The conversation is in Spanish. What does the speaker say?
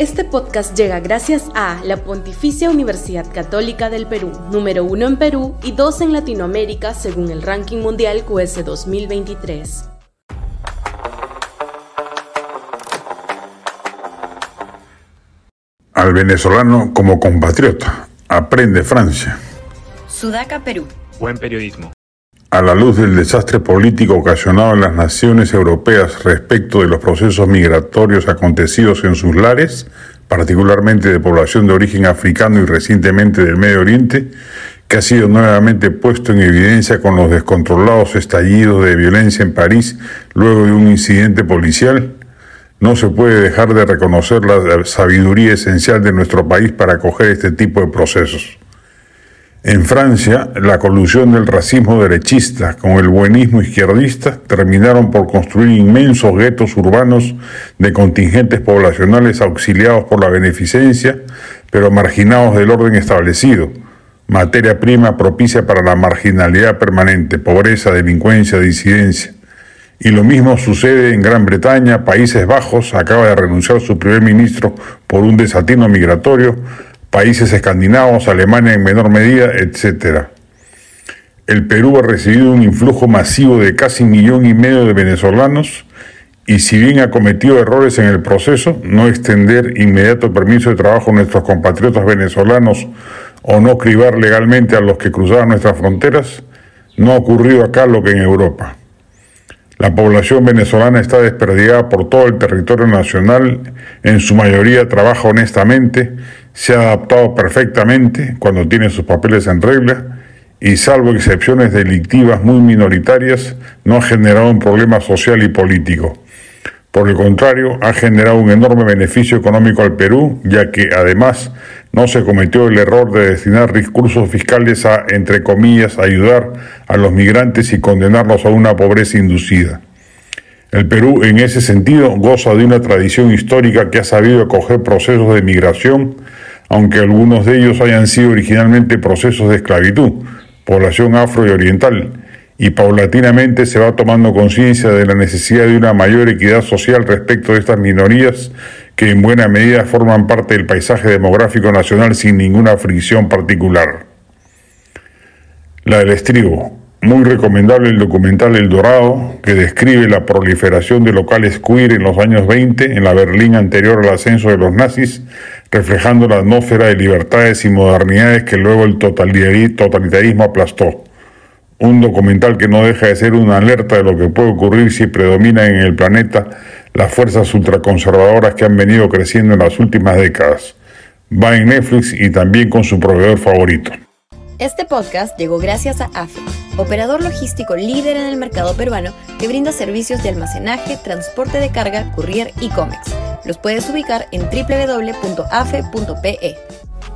Este podcast llega gracias a la Pontificia Universidad Católica del Perú, número uno en Perú y dos en Latinoamérica según el ranking mundial QS 2023. Al venezolano como compatriota. Aprende Francia. Sudaca, Perú. Buen periodismo. A la luz del desastre político ocasionado en las naciones europeas respecto de los procesos migratorios acontecidos en sus lares, particularmente de población de origen africano y recientemente del Medio Oriente, que ha sido nuevamente puesto en evidencia con los descontrolados estallidos de violencia en París luego de un incidente policial, no se puede dejar de reconocer la sabiduría esencial de nuestro país para acoger este tipo de procesos. En Francia, la colusión del racismo derechista con el buenismo izquierdista terminaron por construir inmensos guetos urbanos de contingentes poblacionales auxiliados por la beneficencia, pero marginados del orden establecido, materia prima propicia para la marginalidad permanente, pobreza, delincuencia, disidencia. Y lo mismo sucede en Gran Bretaña, Países Bajos, acaba de renunciar su primer ministro por un desatino migratorio, países escandinavos, Alemania en menor medida, etc. El Perú ha recibido un influjo masivo de casi millón y medio de venezolanos y si bien ha cometido errores en el proceso, no extender inmediato permiso de trabajo a nuestros compatriotas venezolanos o no cribar legalmente a los que cruzaban nuestras fronteras, no ha ocurrido acá lo que en Europa. La población venezolana está desperdigada por todo el territorio nacional, en su mayoría trabaja honestamente, se ha adaptado perfectamente cuando tiene sus papeles en regla y salvo excepciones delictivas muy minoritarias, no ha generado un problema social y político. Por el contrario, ha generado un enorme beneficio económico al Perú, ya que además no se cometió el error de destinar recursos fiscales a, entre comillas, ayudar a los migrantes y condenarlos a una pobreza inducida. El Perú, en ese sentido, goza de una tradición histórica que ha sabido acoger procesos de migración, aunque algunos de ellos hayan sido originalmente procesos de esclavitud, población afro y oriental, y paulatinamente se va tomando conciencia de la necesidad de una mayor equidad social respecto de estas minorías que en buena medida forman parte del paisaje demográfico nacional sin ninguna fricción particular. La del estribo. Muy recomendable el documental El Dorado, que describe la proliferación de locales queer en los años 20 en la Berlín anterior al ascenso de los nazis, reflejando la atmósfera de libertades y modernidades que luego el totalitarismo aplastó un documental que no deja de ser una alerta de lo que puede ocurrir si predominan en el planeta las fuerzas ultraconservadoras que han venido creciendo en las últimas décadas. Va en Netflix y también con su proveedor favorito. Este podcast llegó gracias a AFE, operador logístico líder en el mercado peruano que brinda servicios de almacenaje, transporte de carga, courier y cómics. Los puedes ubicar en www.afe.pe.